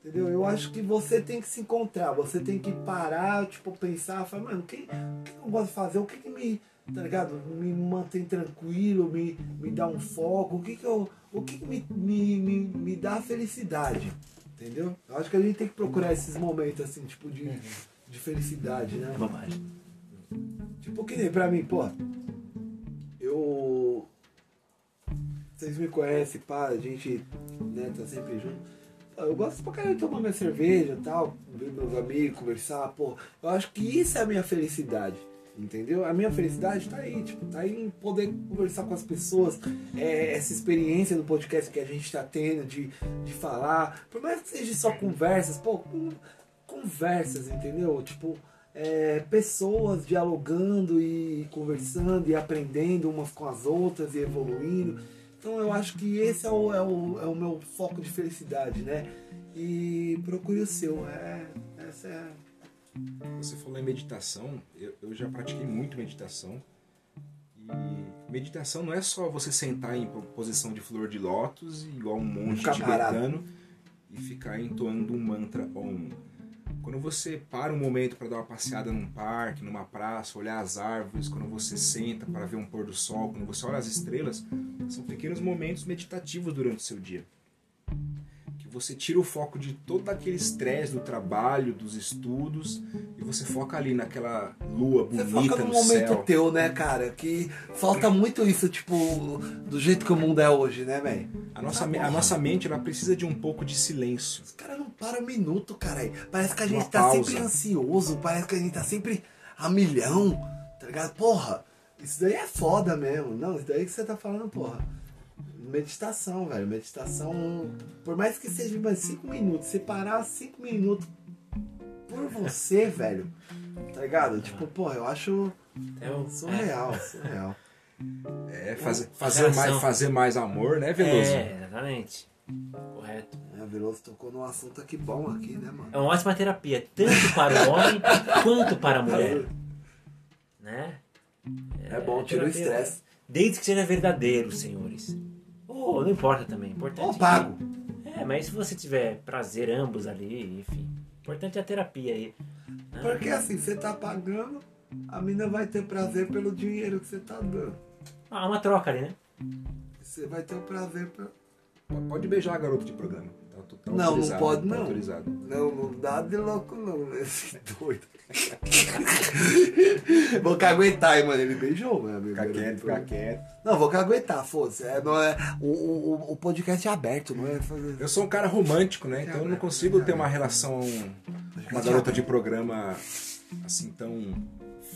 Entendeu? Eu acho que você tem que se encontrar, você tem que parar, tipo, pensar, falar, mano, o que, o que eu gosto de fazer? O que, que me, tá ligado? Me mantém tranquilo, me, me dá um foco, o que, que eu. O que, que me, me, me, me dá felicidade? Entendeu? Eu acho que a gente tem que procurar esses momentos assim, tipo, de, de felicidade, né? Tipo, que nem pra mim, pô. Eu. Vocês me conhecem, pá, a gente né, tá sempre junto. Pô, Eu gosto pra caralho de tomar minha cerveja e tal, ver meus amigos, conversar, pô. Eu acho que isso é a minha felicidade. Entendeu? A minha felicidade tá aí, tipo, tá aí em poder conversar com as pessoas, é, essa experiência do podcast que a gente tá tendo de, de falar, por mais que seja só conversas, pô, conversas, entendeu? Tipo, é, pessoas dialogando e conversando e aprendendo umas com as outras e evoluindo. Então eu acho que esse é o, é o, é o meu foco de felicidade, né? E procure o seu. É, essa é. Você falou em meditação, eu, eu já pratiquei muito meditação. E meditação não é só você sentar em posição de flor de lótus, igual um monge Ficar parado. tibetano, e ficar entoando um mantra Om. Quando você para um momento para dar uma passeada num parque, numa praça, olhar as árvores, quando você senta para ver um pôr do sol, quando você olha as estrelas, são pequenos momentos meditativos durante o seu dia. Você tira o foco de todo aquele estresse do trabalho, dos estudos, e você foca ali naquela lua Você bonita foca no no momento céu. teu, né, cara? Que falta muito isso, tipo, do jeito que o mundo é hoje, né, velho? A nossa, Tá a nossa mente ela precisa de um pouco de silêncio. Os caras não param um minuto, caralho. Parece que a gente Uma tá pausa. sempre ansioso, parece que a gente tá sempre a milhão, tá ligado? Porra, isso daí é foda mesmo. Não, isso daí que você tá falando, porra. Meditação, velho. Meditação, por mais que seja mais 5 minutos, você parar 5 minutos por você, velho. Tá ligado? Tipo, porra, eu acho É o- surreal, surreal. É, fazer, fazer, mais, fazer mais amor, né, É, Veloso? é, exatamente. Correto. É, Veloso tocou num assunto aqui bom aqui, né, mano? É uma ótima terapia, tanto para o homem quanto para a mulher. Né? É bom, tira o estresse. Desde que seja verdadeiro, senhores. Ou não importa também. Importante Ou pago. É, mas se você tiver prazer ambos ali, enfim. Importante é a terapia aí. né? Porque assim, você tá pagando, a mina vai ter prazer pelo dinheiro que você tá dando. Ah, uma troca ali, né? Você vai ter o prazer pelo. Pode beijar a garota de programa. Tá, tá Não, não pode, tá não. autorizado. Não, não dá de louco não, né? Esse doido. vou caguetar, hein, mano. Ele beijou, amigo. Fica quieto, fica quieto. Não, vou caguetar, foda-se. É, não é, o, o, o podcast é aberto, não é fazer. Eu sou um cara romântico, né? Então eu não consigo ter uma relação com uma garota de programa assim tão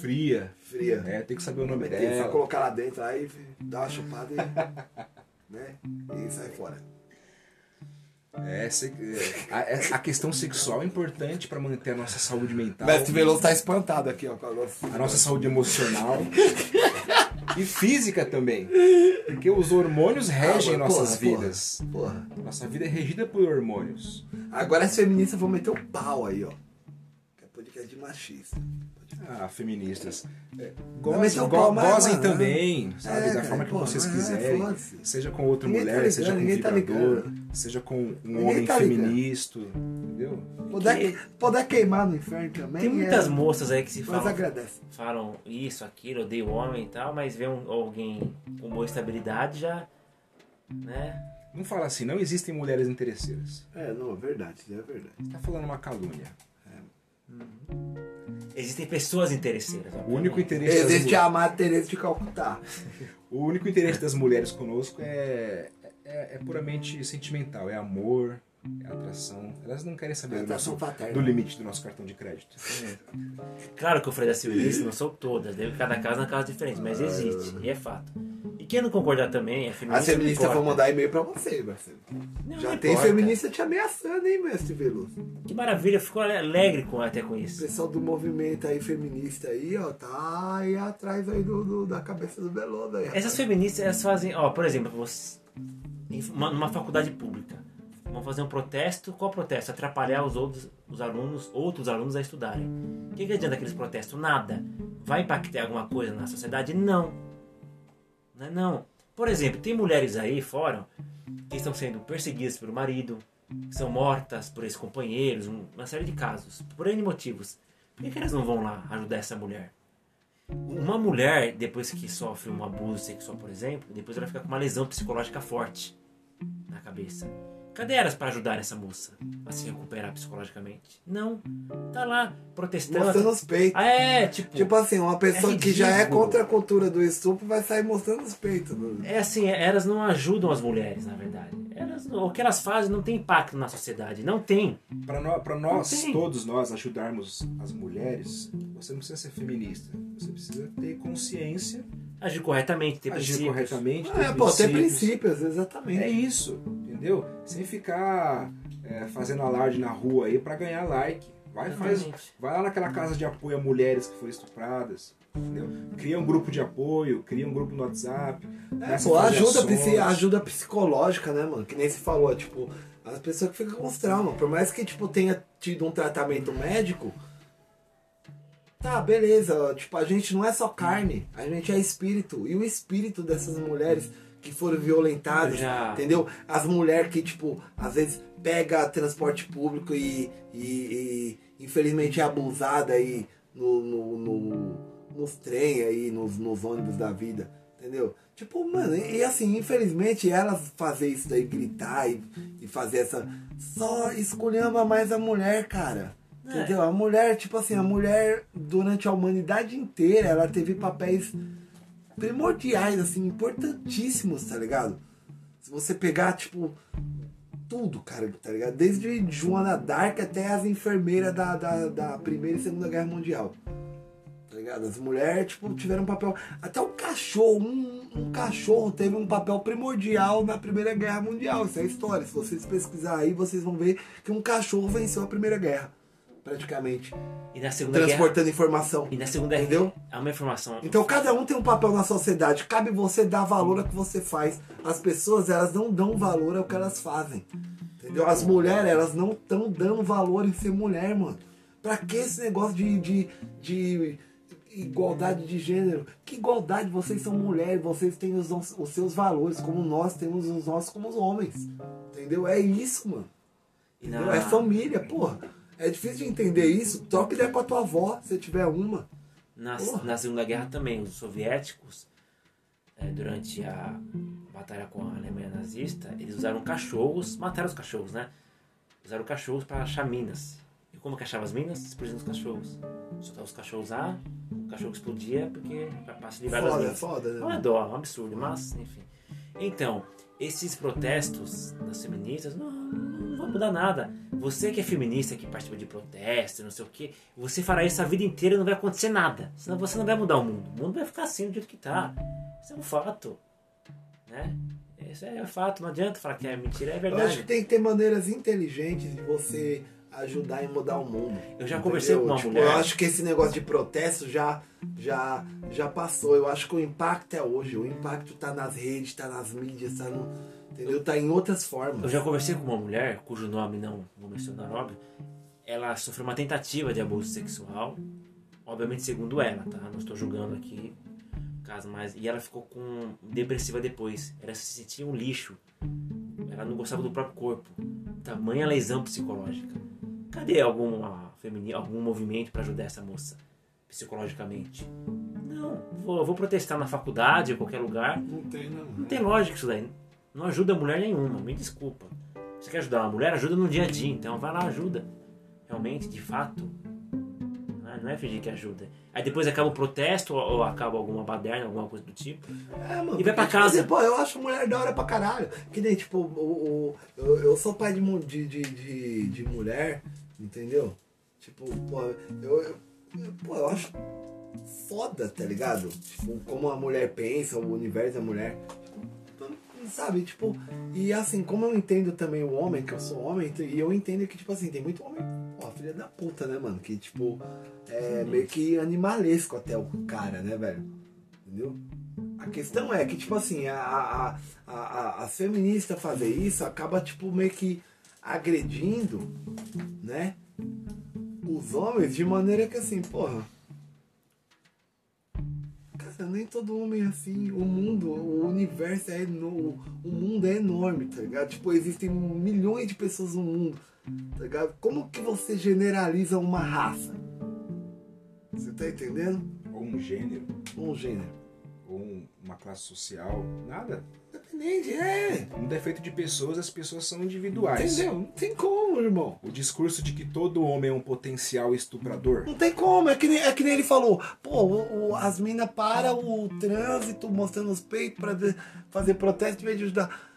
fria. Fria. É, tem que saber o nome dela. colocar lá dentro, aí dá uma chupada e. né? E sai fora. É, se- é, a, é- a questão sexual é importante para manter a nossa saúde mental, Mestre Veloso tá espantado aqui, ó. Com a nossa... a nossa saúde emocional e física também. Porque os hormônios regem Ah, mas nossas porra, porra, vidas. Porra. Nossa vida é regida por hormônios. Agora as feministas vão meter o pau aí, ó. Que é podcast de machista. Ah, feministas. É, gozem o go- gozem mano, também, sabe? É, da forma que pô, vocês é, quiserem. foda-se. seja com outra Ninguém tá mulher, ligando, seja com um ninguém tá vibrador, seja com um Ninguém homem tá feminista, entendeu? Poder, poder queimar no inferno também. Tem muitas é, moças aí que se falam, falam isso, aquilo, odeio homem e tal, mas vê um, alguém com boa estabilidade já. Né? Não fala assim, não existem mulheres interesseiras. É, não, é verdade, é verdade. Você tá falando uma calúnia. Existem pessoas interesseiras. O único interesse, das, Existe mu- a Amada Teresa de Calcutá. o único interesse das mulheres conosco é, é, é puramente sentimental, é amor, é atração. Elas não querem saber do, Atração nosso, do limite do nosso cartão de crédito. Claro que eu falei da feminista, não sou todas, deve cada caso é um caso diferente, mas existe, e é fato. E quem não concordar também é feminista. As feministas vão mandar e-mail pra você, Marcelo. Não, Já não tem importa. feminista te ameaçando, hein, mestre Veloso? Que maravilha, eu fico alegre com, até com O isso. pessoal do movimento aí feminista aí, ó, tá aí atrás aí do, do- da cabeça do Veloso aí. Essas feministas, elas fazem, ó, por exemplo, você, uma- numa faculdade pública, vão fazer um protesto, qual protesto? Atrapalhar os outros os alunos, outros alunos a estudarem. O que, que adianta aqueles protestos? Nada. Vai impactar alguma coisa na sociedade? Não. Não é não. Por exemplo, tem mulheres aí fora que estão sendo perseguidas pelo marido, que são mortas por ex-companheiros, um- uma série de casos, por N motivos. Por que, que elas não vão lá ajudar essa mulher? Uma mulher, depois que sofre um abuso sexual, por exemplo, depois ela fica com uma lesão psicológica forte na cabeça. Cadê elas para ajudar essa moça a se recuperar psicologicamente? Não. Tá lá protestando. Mostrando os peitos. Ah, é, tipo. Tipo assim, uma pessoa É que já é contra a cultura do estupro vai sair mostrando os peitos. né? É assim, elas não ajudam as mulheres, na verdade. Elas, o que elas fazem não tem impacto na sociedade. Não tem. Para nós, pra nós Não tem. todos nós, ajudarmos as mulheres, você não precisa ser feminista. Você precisa ter consciência, Agir corretamente, ter agir princípios. corretamente, ter É, pô, tem princípios. princípios, exatamente. É isso, entendeu? Sem ficar é, fazendo alarde na rua aí pra ganhar like. Vai, faz, vai lá naquela casa de apoio a mulheres que foram estupradas. Entendeu? Cria um grupo de apoio, cria um grupo no WhatsApp. É, pô, ajuda, ações. ajuda psicológica, né, mano? Que nem se falou, tipo, as pessoas que ficam com os traumas, por mais que, tipo, tenha tido um tratamento médico, tá, beleza, tipo, a gente não é só carne, a gente é espírito. E o espírito dessas mulheres que foram violentadas, Já. entendeu? As mulheres que, tipo, às vezes pega transporte público e, e- e, infelizmente é abusada aí no, no, no- nos trem aí, nos, nos ônibus da vida. Entendeu? Tipo, mano, e, e assim, infelizmente, elas fazer isso daí, gritar e, e fazer essa. Só escolhamba mais a mulher, cara. É. Entendeu? A mulher, tipo assim, a mulher, durante a humanidade inteira, ela teve papéis primordiais, assim, importantíssimos, tá ligado? Se você pegar, tipo, tudo, cara, tá ligado? Desde Joana Dark até as enfermeiras da, da, da Primeira e Segunda Guerra Mundial. Tá ligado? As mulheres, tipo, tiveram um papel. Até o cachorro, um, um cachorro teve um papel primordial na Primeira Guerra Mundial. Isso é história. Se vocês pesquisarem aí, vocês vão ver que um cachorro venceu a Primeira Guerra. Praticamente. E na Segunda Guerra. Transportando informação. E na Segunda Guerra. Entendeu? É uma informação. Então cada um tem um papel na sociedade. Cabe você dar valor ao que você faz. As pessoas, elas não dão valor ao que elas fazem. Entendeu? As mulheres, elas não estão dando valor em ser mulher, mano. Pra que esse negócio de, de, de igualdade de gênero? Que igualdade? Vocês são mulheres, vocês têm os, os seus valores, como nós temos os nossos como os homens. Entendeu? É isso, mano. Entendeu? É família, porra. É difícil de entender isso. Troca ideia com a tua avó, se tiver uma. Na, Porra. na Segunda Guerra também, os soviéticos, eh, durante a batalha com a Alemanha nazista, eles usaram cachorros, mataram os cachorros, né? Usaram cachorros para achar minas. E como que achava as minas? Explodindo os cachorros. Soltava os cachorros lá, o cachorro explodia porque para se livrar das Foda, minas. foda, né? Não é dó, é um absurdo, mas enfim. Então, esses protestos das feministas não, não vão mudar nada. Você que é feminista, que participa de protestos, não sei o que, você fará isso a vida inteira e não vai acontecer nada. Senão você não vai mudar o mundo. O mundo vai ficar assim do jeito que tá. Isso é um fato. Né? Isso é fato, não adianta falar que é mentira, é Eu acho verdade. que tem que ter maneiras inteligentes de você ajudar em mudar o mundo. Eu já conversei com uma Tipo, mulher. Eu acho que esse negócio de protesto já, já, já passou. Eu acho que o impacto é hoje. O impacto tá nas redes, tá nas mídias, tá no. Entendeu? Tá em outras formas. Eu já conversei com uma mulher, cujo nome não vou mencionar, óbvio. Ela sofreu uma tentativa de abuso sexual. Obviamente, segundo ela, tá? Não estou julgando aqui o caso, mas. E ela ficou com depressiva depois. Ela se sentia um lixo. Ela não gostava do próprio corpo. Tamanha lesão psicológica. Cadê alguma femini... algum movimento para ajudar essa moça? Psicologicamente? Não. Vou, vou protestar na faculdade, em qualquer lugar. Não tem, não. Não tem lógica isso daí. Não ajuda mulher nenhuma, me desculpa. Você quer ajudar uma mulher? Ajuda no dia a dia, então vai lá, ajuda. Realmente, de fato. Não é- Não é fingir que ajuda. Aí depois acaba o protesto ou, ou acaba alguma baderna, alguma coisa do tipo. É, mano, E vai pra porque, casa. tipo pô, eu acho mulher da hora pra caralho. Que nem, tipo, o, o- eu, eu sou pai de, de, de, de mulher, entendeu? Tipo, pô, eu, eu, pô, eu acho foda, tá ligado? Tipo, como a mulher pensa, o universo da mulher. Sabe, tipo, e assim, como eu entendo também o homem, que eu sou homem, e eu entendo que, tipo assim, tem muito homem, pô, filha da puta, né, mano? Que, tipo, é meio que animalesco até o cara, né, velho? Entendeu? A questão é que, tipo assim, a, a, a, a, as feministas fazer isso acaba, tipo, meio que agredindo, né? Os homens de maneira que, assim, porra. Cara, nem todo homem é assim. O mundo, o universo é enorme. O mundo é enorme, tá ligado? Tipo, existem milhões de pessoas no mundo, tá ligado? Como que você generaliza uma raça? Você tá entendendo? Ou um gênero, Um gênero. ou um- uma classe social, nada. Depende, é. Um defeito de pessoas, as pessoas são individuais. Entendeu? Não tem como, irmão. O discurso de que todo homem é um potencial estuprador. Não tem como, é que nem, é que nem ele falou. Pô, o- o- as minas param o trânsito mostrando os peitos ver- fazer protesto em vez de ajudar.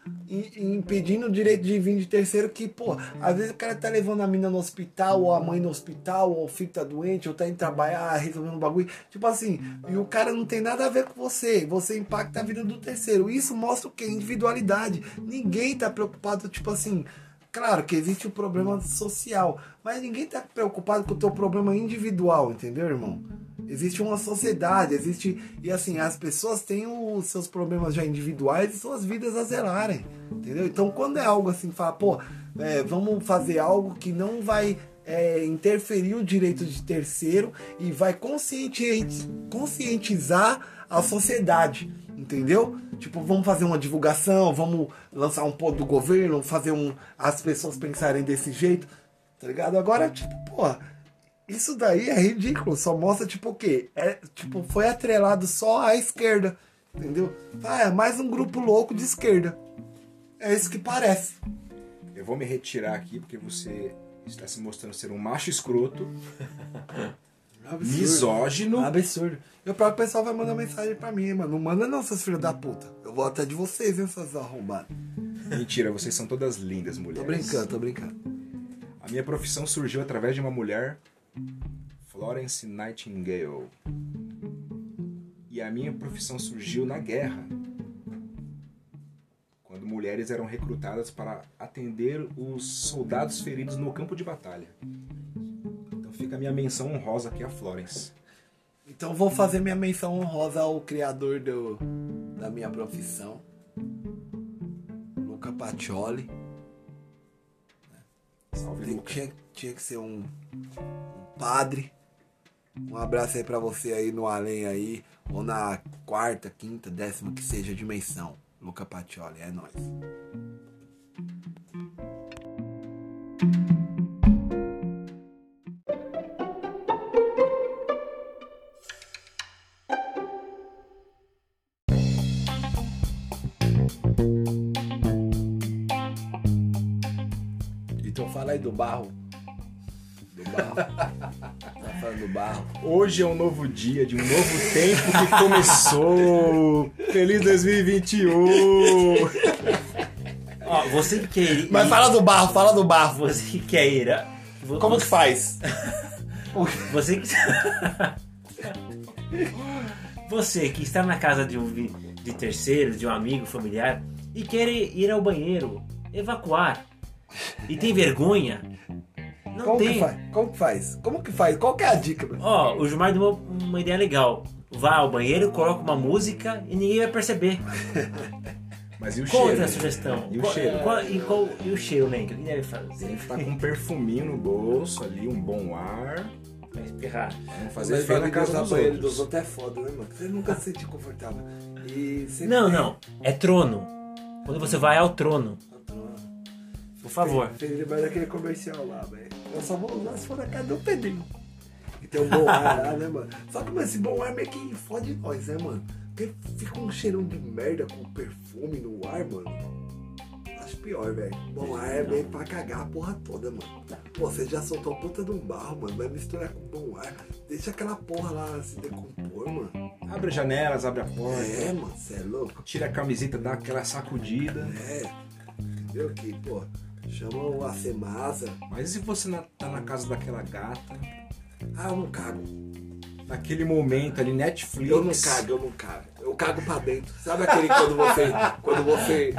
Impedindo o direito de vir de terceiro que, pô, às vezes o cara tá levando a mina no hospital, ou a mãe no hospital, ou o filho tá doente, ou tá indo trabalhar, resolvendo um bagulho. Tipo assim, e o cara não tem nada a ver com você. Você impacta a vida do terceiro. Isso mostra o que? Individualidade. Ninguém tá preocupado, tipo assim. Claro que existe o problema social, mas ninguém tá preocupado com o teu problema individual, entendeu, irmão? Existe uma sociedade, existe. E assim, as pessoas têm os seus problemas já individuais e suas vidas a zelarem, entendeu? Então, quando é algo assim, fala, pô, é, vamos fazer algo que não vai é, interferir o direito de terceiro e vai conscienti- conscientizar a sociedade, entendeu? Tipo, vamos fazer uma divulgação, vamos lançar um ponto do governo, fazer um as pessoas pensarem desse jeito, tá ligado? Agora, tipo, pô, isso daí é ridículo, só mostra tipo o quê? É, tipo, foi atrelado só à esquerda, Entendeu? Ah, é mais um grupo louco de esquerda. É isso que parece. Eu vou me retirar aqui porque você está se mostrando ser um macho escroto, Absurdo. misógino. Absurdo. E o próprio pessoal vai mandar mensagem pra mim, mano. Não manda não, seus filhos da puta. Eu vou até de vocês, hein, seus arrombados. Mentira, vocês são todas lindas, mulheres. Tô brincando, tô brincando. A minha profissão surgiu através de uma mulher, Florence Nightingale. E a minha profissão surgiu na guerra, quando mulheres eram recrutadas para atender os soldados feridos no campo de batalha. Então fica a minha menção honrosa aqui a Florence. Então vou fazer minha menção honrosa ao criador do, da minha profissão. Luca Pacioli. Salve, Luca. tinha, tinha que ser um padre. Um abraço aí pra você aí no além aí. Ou na quarta, quinta, décima que seja dimensão. Luca Pacioli, é nóis. Então fala aí do barro. Do barro. do barro. Hoje é um novo dia de um novo tempo que começou. Feliz 2021! Ó, você que quer ir. Mas fala do barro, fala do barro. Você que quer ir. a- vo- Como que faz? Você que. Você que está na casa de um vi- de terceiro, de um amigo, familiar, e quer ir ao banheiro, evacuar, e tem vergonha, não Como tem. que faz? Como que faz? Como que faz? Qual que é a dica? Ó, o Gilmar deu uma, uma ideia legal. Vá ao banheiro, coloca uma música e ninguém vai perceber. Mas e o Qual cheiro? outra sugestão? E o Qual- cheiro? qual- e, qual- e o cheiro, Lenk? O que deve fazer? Tá com um perfuminho no bolso ali, um bom ar. Vai espirrar. Vamos fazer feio na casa dos banheiro dos outros é foda, né, mano? Você nunca se sente confortável. E Não, tem- não. É trono. Quando você vai ao trono, por favor. Fez lembrar daquele comercial lá, velho. Eu só vou usar se for na casa do Pedrinho. E tem um bom ar lá, né, mano? Só que, mano, esse bom ar meio que fode nós, né, mano? Porque fica um cheirão de merda com perfume no ar, mano. Acho pior, velho. Bom ar é bem pra cagar a porra toda, mano. Pô, você já soltou a puta de um barro, mano. Vai misturar com bom ar. Deixa aquela porra lá se decompor, mano. Abre as janelas, abre a porta. É, mano, você é louco. Tira a camiseta, dá aquela sacudida. É. Entendeu que, pô, chama o Acemasa. Mas e se você na- tá na casa daquela gata, Ah, eu não cago. naquele momento ali, Netflix. Eu não cago, eu não cago. Eu cago pra dentro. Sabe aquele quando você. Quando você.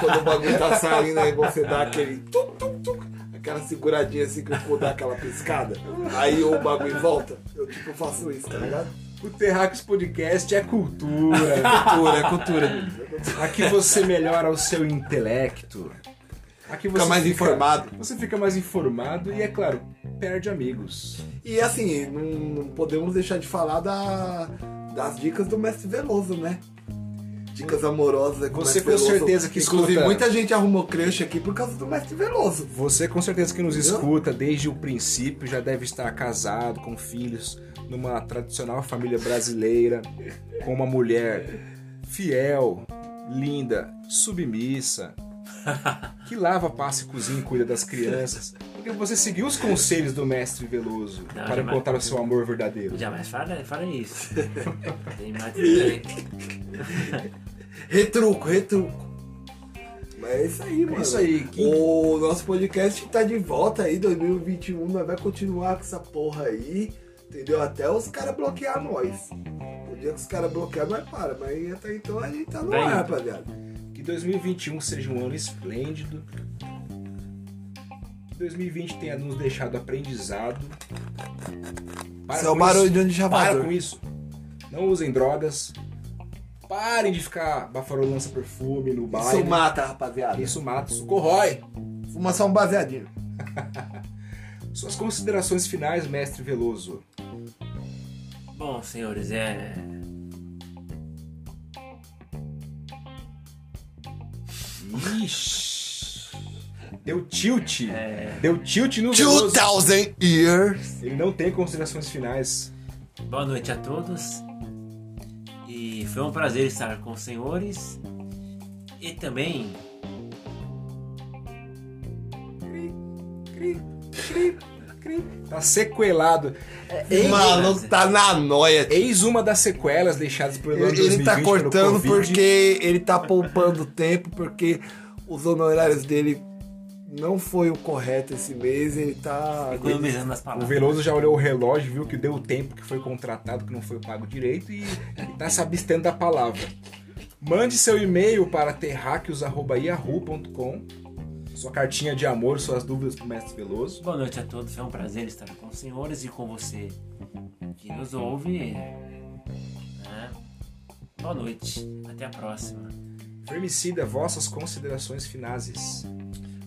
Quando o bagulho tá saindo aí você dá aquele. Tum, tum, tum, aquela seguradinha assim que o cu dá aquela piscada. Aí o bagulho volta. Eu tipo faço isso, tá ligado? O Terráqueos Podcast é cultura. Cultura, é cultura. Aqui você melhora o seu intelecto. Aqui você Fica mais informado. Você fica mais informado e, é claro, perde amigos. E assim, não, não podemos deixar de falar da, das dicas do Mestre Veloso, né? Dicas amorosas com o Você com Veloso. certeza que Inclusive, escuta- muita gente arrumou crush aqui por causa do Mestre Veloso. Você com certeza que nos Entendeu? escuta desde o princípio já deve estar casado, com filhos, numa tradicional família brasileira, com uma mulher fiel, linda, submissa, que lava, passa e cozinha e cuida das crianças. Porque você seguiu os conselhos do mestre Veloso Não, para jamais. encontrar o seu amor verdadeiro. Jamais fala, fala isso. Tem mais também. Retruco, retruco. Mas é isso aí, mano. isso aí, que- O nosso podcast tá de volta aí, 2021. Nós vai continuar com essa porra aí. Entendeu? Até os caras bloquear nós. O dia que os caras bloquear, nós para. Mas até então a gente tá no Vai ar, rapaziada. Que 2021 seja um ano esplêndido. Que 2020 tenha nos deixado aprendizado. Para Isso é barulho isso. de onde já Para com isso. Não usem drogas. Parem de ficar bafarolando perfume no baile. Isso mata, rapaziada. Isso mata, isso corrói. Fuma só um baseadinho. Suas considerações finais, mestre Veloso. Bom, senhores, é. Ixi. Deu tilt. É. Deu tilt no Veloso. 2000 years. Ele não tem considerações finais. Boa noite a todos. E foi um prazer estar com os senhores. E também Cri, cri, cri. Tá sequelado. O maluco tá na noia. tio. Eis uma das sequelas deixadas por Ele, ele 2020 tá cortando porque ele tá poupando tempo, porque os honorários dele não foi o correto esse mês. Ele tá. economizando nas O palavras. Veloso já olhou o relógio, viu que deu o tempo que foi contratado, que não foi pago direito e ele tá se abstendo da palavra. Mande seu e-mail para terráqueos.yahoo.com Sua cartinha de amor, suas dúvidas pro Mestre Veloso. Boa noite a todos, foi um prazer estar com os senhores e com você que nos ouve. né? Boa noite, até a próxima. Vermicida, vossas considerações finais.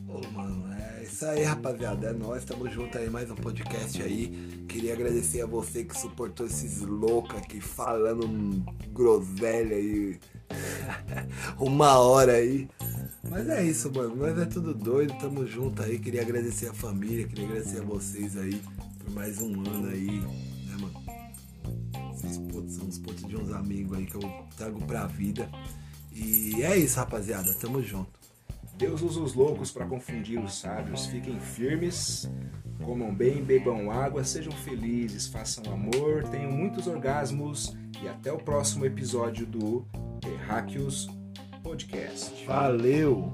Ô, mano, é isso aí, rapaziada. É nóis, tamo junto aí, mais um podcast aí. Queria agradecer a você que suportou esses loucos aqui falando um groselha aí. Uma hora aí. Mas é isso, mano. Nós é tudo doido, tamo junto aí. Queria agradecer a família, queria agradecer a vocês aí por mais um ano aí, né, mano? Esses putos são uns putos de uns amigos aí que eu trago pra vida. E é isso, rapaziada. Tamo junto. Deus usa os loucos para confundir os sábios. Fiquem firmes, comam bem, bebam água, sejam felizes, façam amor, tenham muitos orgasmos e até o próximo episódio do Terráqueos Podcast. Valeu!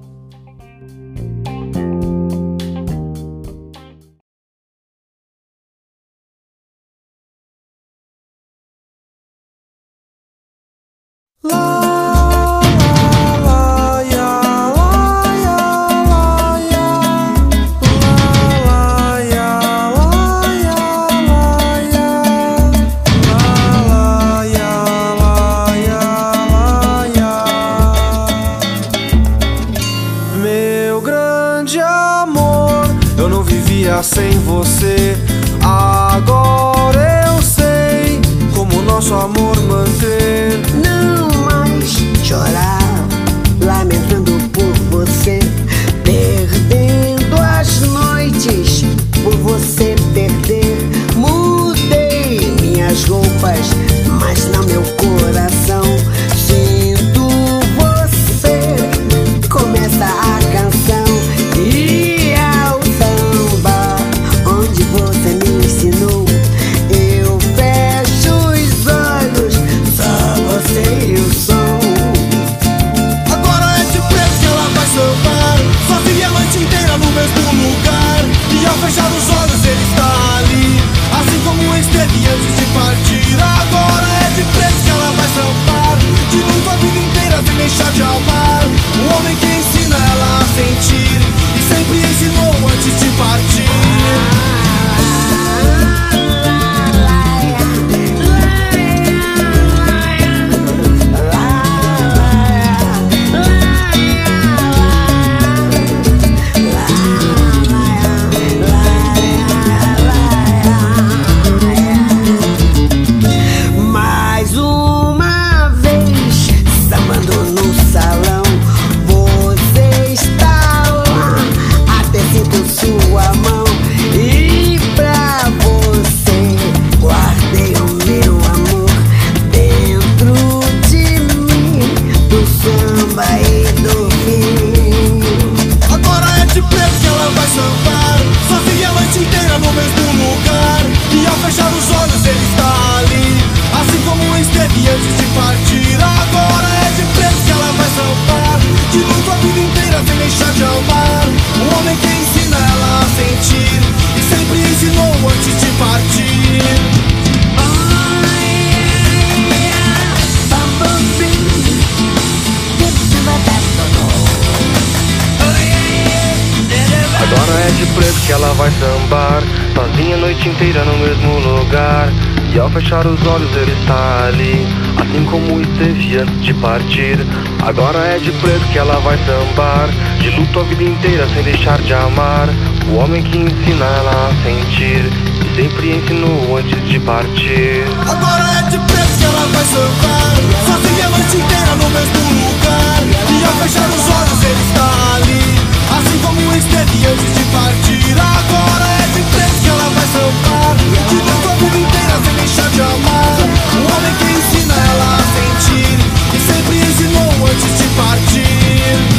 Sem você. Agora eu sei como nosso amor manter. Inteira sem sambar. Sozinha a noite inteira no mesmo lugar. E ao fechar os olhos ele está ali. Assim como esteve antes de partir. Agora é de preto que ela vai sambar. De luto a vida inteira sem deixar de amar. O homem que ensina ela a sentir. E sempre ensinou antes de partir. Agora é de preto que ela vai sambar. Sozinha a noite inteira no mesmo lugar. E ao fechar os olhos ele está ali esteve antes de partir. Agora é de três que ela vai sambar. De duas a inteiras inteira sem deixar de amar. O homem que ensina ela a sentir. E sempre ensinou antes de partir.